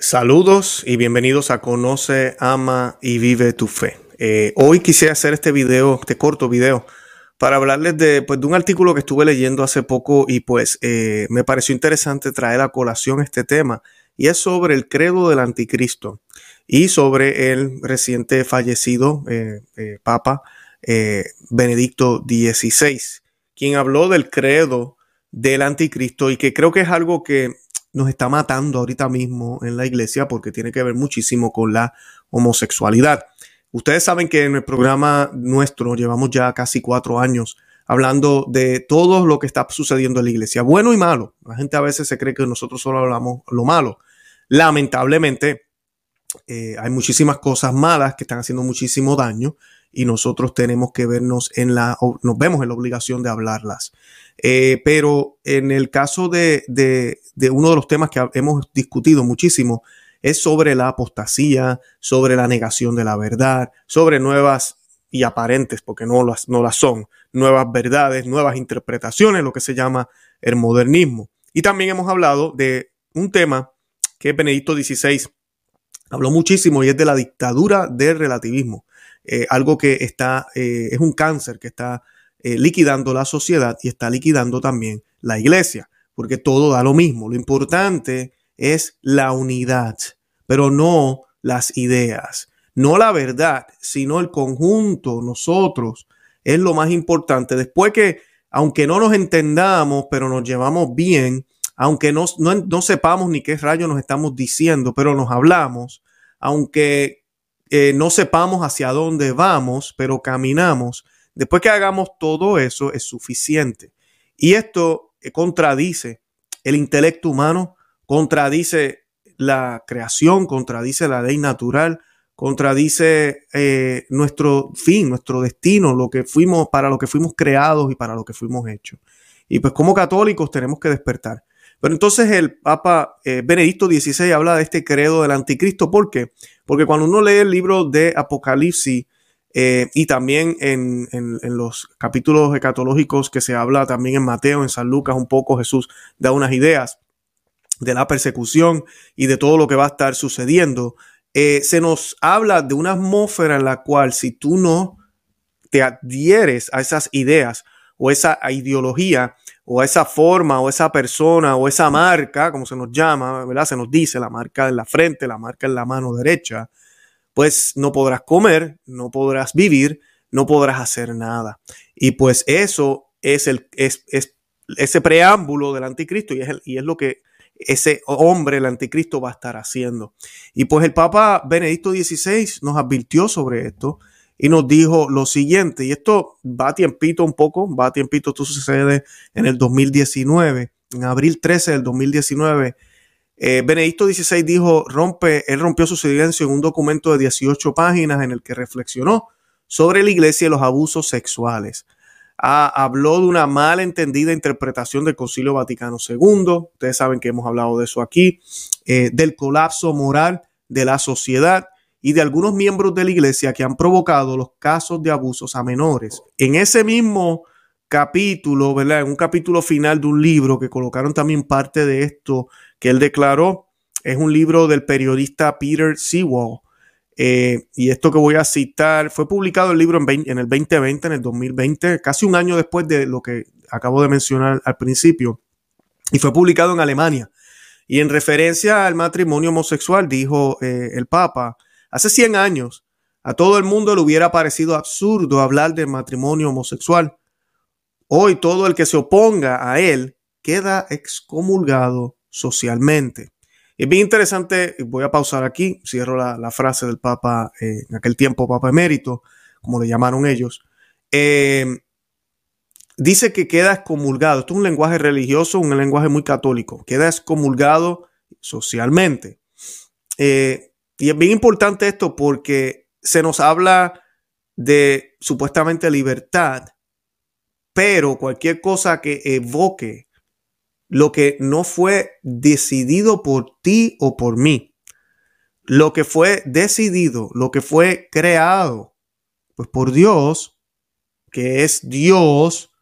Saludos y bienvenidos a Conoce, Ama y Vive tu Fe. Eh, hoy quise hacer este video, este corto video, para hablarles de, pues, de un artículo que estuve leyendo hace poco y pues eh, me pareció interesante traer a colación este tema y es sobre el credo del anticristo y sobre el reciente fallecido eh, Papa Benedicto XVI, quien habló del credo del anticristo y que creo que es algo que nos está matando ahorita mismo en la iglesia porque tiene que ver muchísimo con la homosexualidad. Ustedes saben que en el programa nuestro llevamos ya casi cuatro años hablando de todo lo que está sucediendo en la iglesia, bueno y malo. La gente a veces se cree que nosotros solo hablamos lo malo. Lamentablemente, eh, hay muchísimas cosas malas que están haciendo muchísimo daño y nosotros tenemos que vernos en la, nos vemos en la obligación de hablarlas. Eh, pero en el caso de, de, de, uno de los temas que hemos discutido muchísimo, es sobre la apostasía, sobre la negación de la verdad, sobre nuevas y aparentes, porque no las, no las son, nuevas verdades, nuevas interpretaciones, lo que se llama el modernismo. Y también hemos hablado de un tema que Benedicto XVI habló muchísimo y es de la dictadura del relativismo. Eh, algo que está, eh, es un cáncer que está eh, liquidando la sociedad y está liquidando también la iglesia, porque todo da lo mismo. Lo importante es la unidad, pero no las ideas, no la verdad, sino el conjunto, nosotros, es lo más importante. Después que, aunque no nos entendamos, pero nos llevamos bien, aunque no, no, sepamos ni qué rayo nos estamos diciendo, pero nos hablamos, aunque eh, no sepamos hacia dónde vamos, pero caminamos, después que hagamos todo eso es suficiente. Y esto contradice el intelecto humano, contradice la creación, contradice la ley natural, contradice eh, nuestro fin, nuestro destino, lo que fuimos, para lo que fuimos creados y para lo que fuimos hechos. Y pues como católicos tenemos que despertar. Pero entonces el Papa eh, Benedicto XVI habla de este credo del anticristo. ¿Por qué? Porque cuando uno lee el libro de Apocalipsis eh, y también en, los capítulos escatológicos que se habla también en Mateo, en San Lucas, un poco Jesús da unas ideas de la persecución y de todo lo que va a estar sucediendo. Eh, se nos habla de una atmósfera en la cual si tú no te adhieres a esas ideas o esa ideología, o esa forma o esa persona o esa marca, como se nos llama. Se nos dice la marca en la frente, la marca en la mano derecha, pues no podrás comer, no podrás vivir, no podrás hacer nada. Y pues eso es, el, es, ese preámbulo del anticristo y es, y es lo que ese hombre, el anticristo, va a estar haciendo. Y pues el Papa Benedicto XVI nos advirtió sobre esto y nos dijo lo siguiente, y esto va a tiempito un poco, va a tiempito, esto sucede en el 2019, en abril 13 del 2019. Eh, Benedicto XVI dijo, rompe, él rompió su silencio en un documento de 18 páginas en el que reflexionó sobre la iglesia y los abusos sexuales. Ah, habló de una mal entendida interpretación del Concilio Vaticano II. Ustedes saben que hemos hablado de eso aquí, eh, del colapso moral de la sociedad y de algunos miembros de la iglesia que han provocado los casos de abusos a menores. En ese mismo capítulo, ¿verdad? En un capítulo final de un libro que colocaron también parte de esto que él declaró, es un libro del periodista Peter Sewell. Eh, y esto que voy a citar fue publicado el libro en, en, el 2020, en el 2020, casi un año después de lo que acabo de mencionar al principio. Y fue publicado en Alemania. Y en referencia al matrimonio homosexual, dijo eh, el Papa, Hace 100 años, a todo el mundo le hubiera parecido absurdo hablar del matrimonio homosexual. Hoy todo el que se oponga a él queda excomulgado socialmente. Es bien interesante, voy a pausar aquí, cierro la, frase del Papa, eh, en aquel tiempo Papa emérito, como le llamaron ellos. Eh, dice que queda excomulgado. Esto es un lenguaje religioso, un lenguaje muy católico. Queda excomulgado socialmente. Eh, y es bien importante esto porque se nos habla de supuestamente libertad, pero cualquier cosa que evoque lo que no fue decidido por ti o por mí, lo que fue decidido, lo que fue creado, pues por Dios, que es Dios,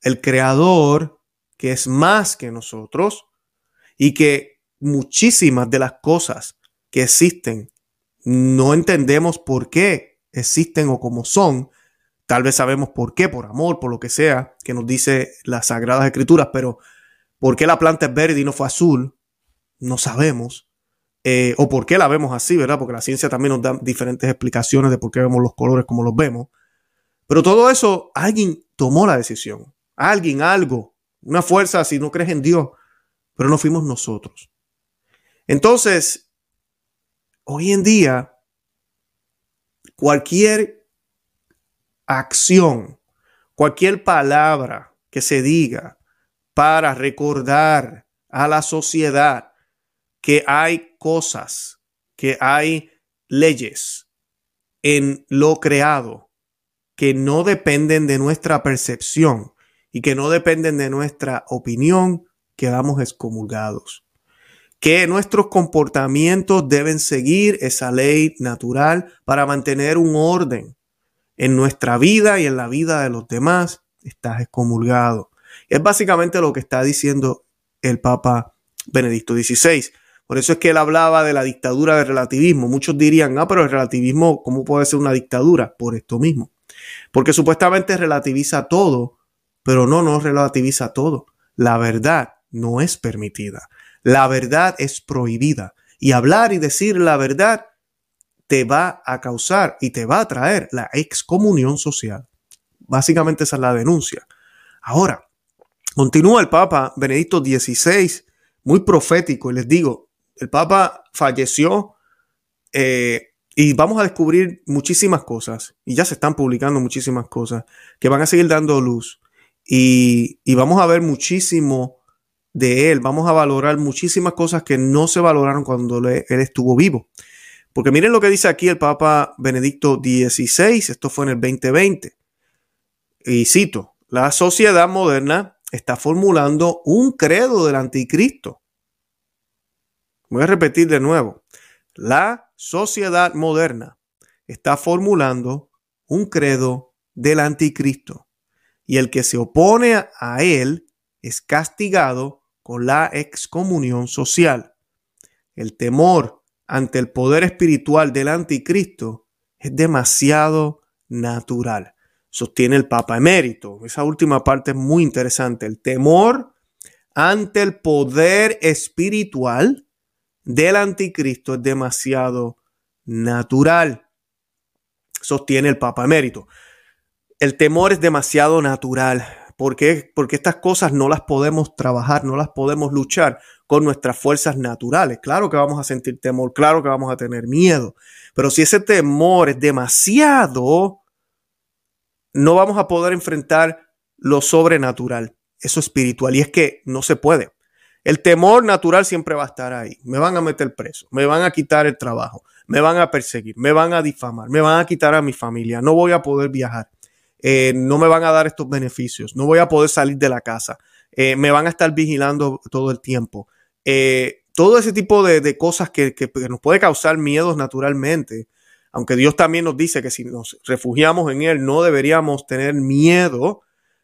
el creador, que es más que nosotros, y que muchísimas de las cosas que existen. No entendemos por qué existen o cómo son. Tal vez sabemos por qué, por amor, por lo que sea, que nos dice las Sagradas Escrituras, pero por qué la planta es verde y no fue azul, no sabemos. Eh, o por qué la vemos así, ¿verdad? Porque la ciencia también nos da diferentes explicaciones de por qué vemos los colores como los vemos. Pero todo eso, alguien tomó la decisión. Alguien, algo, una fuerza, si no crees en Dios, pero no fuimos nosotros. Entonces, hoy en día, cualquier acción, cualquier palabra que se diga para recordar a la sociedad que hay cosas, que hay leyes en lo creado que no dependen de nuestra percepción y que no dependen de nuestra opinión, quedamos excomulgados que nuestros comportamientos deben seguir esa ley natural para mantener un orden en nuestra vida y en la vida de los demás, estás excomulgado. Es básicamente lo que está diciendo el Papa Benedicto XVI. Por eso es que él hablaba de la dictadura del relativismo. Muchos dirían, ah, pero el relativismo, ¿cómo puede ser una dictadura? Por esto mismo. Porque supuestamente relativiza todo, pero no, no relativiza todo. La verdad no es permitida. La verdad es prohibida. Y hablar y decir la verdad te va a causar y te va a traer la excomunión social. Básicamente esa es la denuncia. Ahora, continúa el Papa Benedicto XVI, muy profético, y les digo, el Papa falleció eh, y vamos a descubrir muchísimas cosas, y ya se están publicando muchísimas cosas que van a seguir dando luz, y, y vamos a ver muchísimo de él, vamos a valorar muchísimas cosas que no se valoraron cuando él estuvo vivo. Porque miren lo que dice aquí el Papa Benedicto XVI, esto fue en el 2020. Y cito, la sociedad moderna está formulando un credo del anticristo. Voy a repetir de nuevo. La sociedad moderna está formulando un credo del anticristo. Y el que se opone a él es castigado con la excomunión social. El temor ante el poder espiritual del anticristo es demasiado natural, sostiene el Papa emérito. Esa última parte es muy interesante. El temor ante el poder espiritual del anticristo es demasiado natural, sostiene el Papa emérito. El temor es demasiado natural. ¿Por qué? Porque estas cosas no las podemos trabajar, no las podemos luchar con nuestras fuerzas naturales. Claro que vamos a sentir temor, claro que vamos a tener miedo, pero si ese temor es demasiado, no vamos a poder enfrentar lo sobrenatural, eso espiritual, y es que no se puede. El temor natural siempre va a estar ahí. Me van a meter preso, me van a quitar el trabajo, me van a perseguir, me van a difamar, me van a quitar a mi familia, no voy a poder viajar. Eh, no me van a dar estos beneficios, no voy a poder salir de la casa, eh, me van a estar vigilando todo el tiempo. Eh, todo ese tipo de, cosas que, nos puede causar miedos naturalmente, aunque Dios también nos dice que si nos refugiamos en Él no deberíamos tener miedo.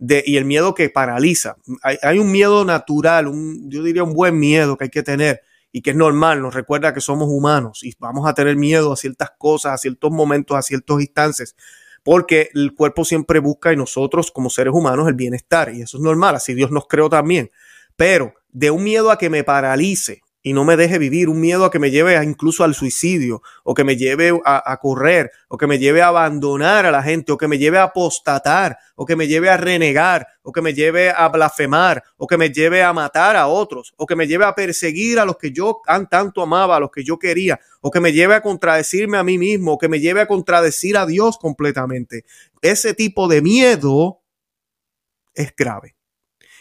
De, y el miedo que paraliza. Hay, un miedo natural, un, yo diría un buen miedo que hay que tener y que es normal, nos recuerda que somos humanos y vamos a tener miedo a ciertas cosas, a ciertos momentos, a ciertos instantes porque el cuerpo siempre busca y nosotros como seres humanos el bienestar y eso es normal, así Dios nos creó también. Pero de un miedo a que me paralice y no me deje vivir, un miedo a que me lleve incluso al suicidio, o que me lleve a, correr, o que me lleve a abandonar a la gente, o que me lleve a apostatar, o que me lleve a renegar, o que me lleve a blasfemar, o que me lleve a matar a otros, o que me lleve a perseguir a los que yo tanto amaba, a los que yo quería, o que me lleve a contradecirme a mí mismo, o que me lleve a contradecir a Dios completamente. Ese tipo de miedo es grave.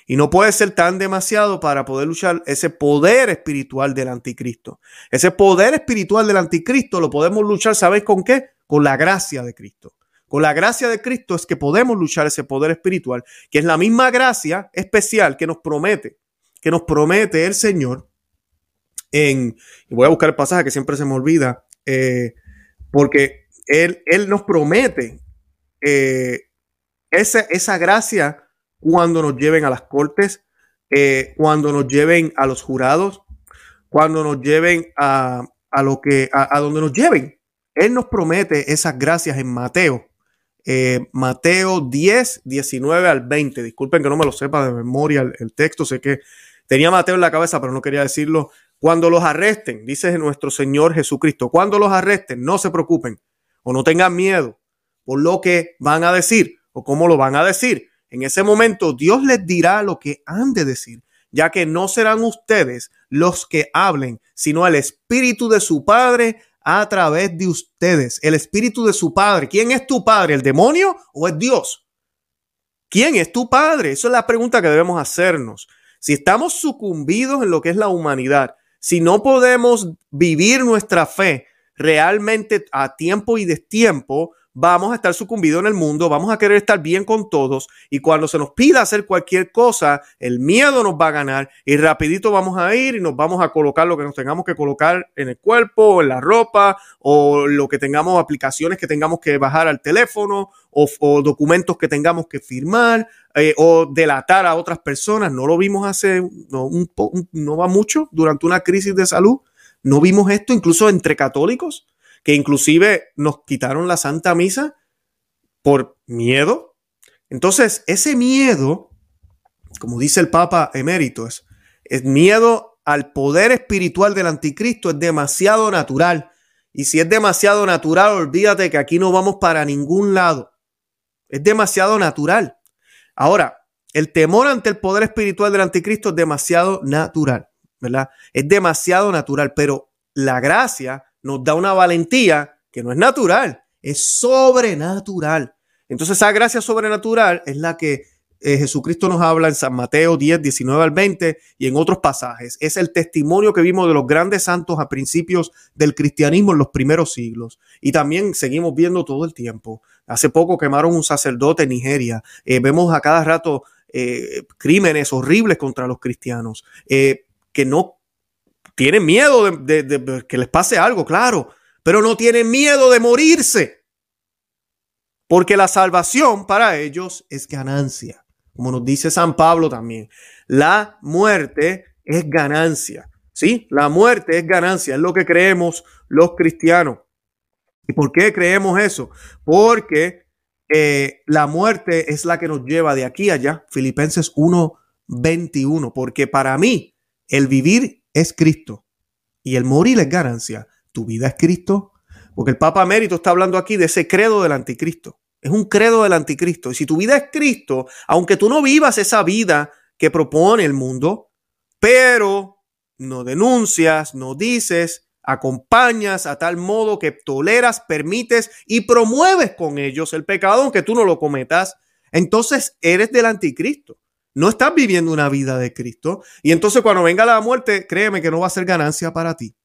Y no puede ser tan demasiado para poder luchar ese poder espiritual del anticristo. Ese poder espiritual del anticristo lo podemos luchar, ¿sabéis con qué? Con la gracia de Cristo. Con la gracia de Cristo es que podemos luchar ese poder espiritual, que es la misma gracia especial que nos promete, que nos promete el Señor en, y voy a buscar el pasaje que siempre se me olvida, eh, porque Él, él nos promete eh, esa, esa gracia cuando nos lleven a las cortes, eh, cuando nos lleven a los jurados, cuando nos lleven a, a lo que, a, donde nos lleven. Él nos promete esas gracias en Mateo. Eh, Mateo 10, 19 al 20. Disculpen que no me lo sepa de memoria el texto. Sé que tenía Mateo en la cabeza, pero no quería decirlo. Cuando los arresten, dice nuestro Señor Jesucristo, cuando los arresten, no se preocupen o no tengan miedo por lo que van a decir o cómo lo van a decir. En ese momento Dios les dirá lo que han de decir, ya que no serán ustedes los que hablen, sino el Espíritu de su Padre a través de ustedes. El Espíritu de su Padre. ¿Quién es tu Padre? ¿El demonio o es Dios? ¿Quién es tu Padre? Esa es la pregunta que debemos hacernos. Si estamos sucumbidos en lo que es la humanidad, si no podemos vivir nuestra fe realmente a tiempo y destiempo, vamos a estar sucumbidos en el mundo, vamos a querer estar bien con todos y cuando se nos pida hacer cualquier cosa, el miedo nos va a ganar y rapidito vamos a ir y nos vamos a colocar lo que nos tengamos que colocar en el cuerpo, en la ropa o lo que tengamos, aplicaciones que tengamos que bajar al teléfono o, documentos que tengamos que firmar eh, o delatar a otras personas. No lo vimos hace, no va mucho, durante una crisis de salud. No vimos esto incluso entre católicos que inclusive nos quitaron la Santa Misa por miedo. Entonces, ese miedo, como dice el Papa emérito, es, miedo al poder espiritual del anticristo, es demasiado natural. Y si es demasiado natural, olvídate que aquí no vamos para ningún lado. Es demasiado natural. Ahora, el temor ante el poder espiritual del anticristo es demasiado natural, ¿verdad? Es demasiado natural, pero la gracia nos da una valentía que no es natural, es sobrenatural. Entonces esa gracia sobrenatural es la que eh, Jesucristo nos habla en San Mateo 10, 19 al 20 y en otros pasajes. Es el testimonio que vimos de los grandes santos a principios del cristianismo en los primeros siglos. Y también seguimos viendo todo el tiempo. Hace poco quemaron un sacerdote en Nigeria. Eh, vemos a cada rato eh, crímenes horribles contra los cristianos que no tienen miedo de, que les pase algo, claro, pero no tienen miedo de morirse. Porque la salvación para ellos es ganancia. Como nos dice San Pablo también. La muerte es ganancia. ¿Sí? La muerte es ganancia. Es lo que creemos los cristianos. ¿Y por qué creemos eso? Porque eh, la muerte es la que nos lleva de aquí a allá. Filipenses 1:21. Porque para mí el vivir es Cristo y el morir es ganancia. Tu vida es Cristo. Porque el Papa Mérito está hablando aquí de ese credo del anticristo. Es un credo del anticristo. Y si tu vida es Cristo, aunque tú no vivas esa vida que propone el mundo, pero no denuncias, no dices, acompañas a tal modo que toleras, permites y promueves con ellos el pecado, aunque tú no lo cometas, entonces eres del anticristo. No estás viviendo una vida de Cristo. Y entonces cuando venga la muerte, créeme que no va a ser ganancia para ti.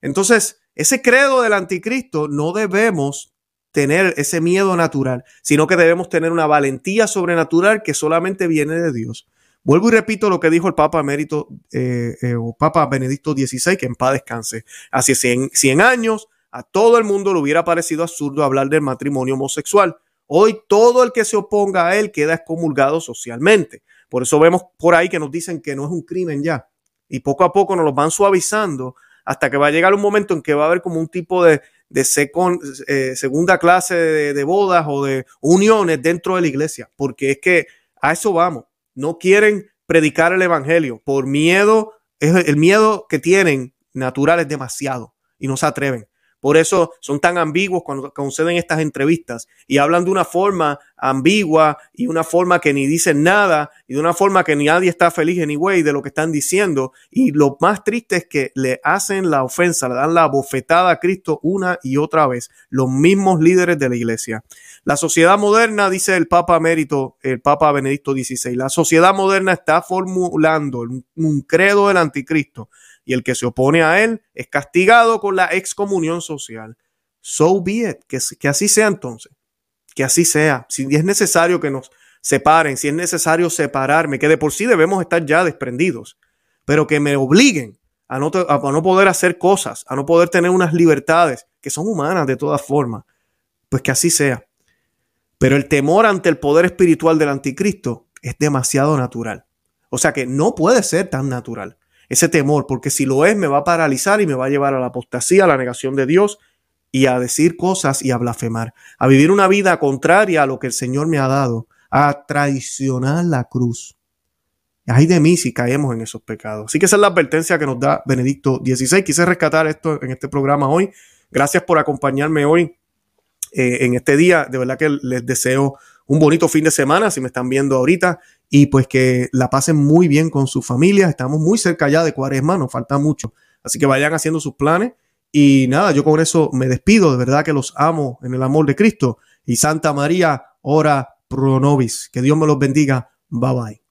Entonces, ese credo del anticristo no debemos tener ese miedo natural, sino que debemos tener una valentía sobrenatural que solamente viene de Dios. Vuelvo y repito lo que dijo el Papa Emérito eh, eh, o Papa Benedicto XVI, que en paz descanse. Hace 100, 100 años a todo el mundo le hubiera parecido absurdo hablar del matrimonio homosexual. Hoy todo el que se oponga a él queda excomulgado socialmente. Por eso vemos por ahí que nos dicen que no es un crimen ya. Y poco a poco nos los van suavizando hasta que va a llegar un momento en que va a haber como un tipo de, de eh, segunda clase de, bodas o de uniones dentro de la iglesia. Porque es que a eso vamos. No quieren predicar el evangelio por miedo. El miedo que tienen natural es demasiado y no se atreven. Por eso son tan ambiguos cuando conceden estas entrevistas y hablan de una forma ambigua y una forma que ni dicen nada y de una forma que ni nadie está feliz anyway de lo que están diciendo. Y lo más triste es que le hacen la ofensa, le dan la bofetada a Cristo una y otra vez, los mismos líderes de la iglesia. La sociedad moderna, dice el Papa Emérito, el Papa Benedicto XVI, la sociedad moderna está formulando un credo del anticristo y el que se opone a él es castigado con la excomunión social. So be it, que, así sea entonces, que así sea. Si es necesario que nos separen, si es necesario separarme, que de por sí debemos estar ya desprendidos, pero que me obliguen a a no poder hacer cosas, a no poder tener unas libertades que son humanas de todas formas, pues que así sea. Pero el temor ante el poder espiritual del anticristo es demasiado natural. O sea que no puede ser tan natural. Ese temor, porque si lo es, me va a paralizar y me va a llevar a la apostasía, a la negación de Dios y a decir cosas y a blasfemar, a vivir una vida contraria a lo que el Señor me ha dado, a traicionar la cruz. Ay de mí si caemos en esos pecados. Así que esa es la advertencia que nos da Benedicto XVI. Quise rescatar esto en este programa hoy. Gracias por acompañarme hoy eh, en este día. De verdad que les deseo un bonito fin de semana si me están viendo ahorita y pues que la pasen muy bien con su familia. Estamos muy cerca ya de cuaresma, nos falta mucho. Así que vayan haciendo sus planes. Y nada, yo con eso me despido. De verdad que los amo en el amor de Cristo. Y Santa María, ora pro nobis. Que Dios me los bendiga. Bye bye.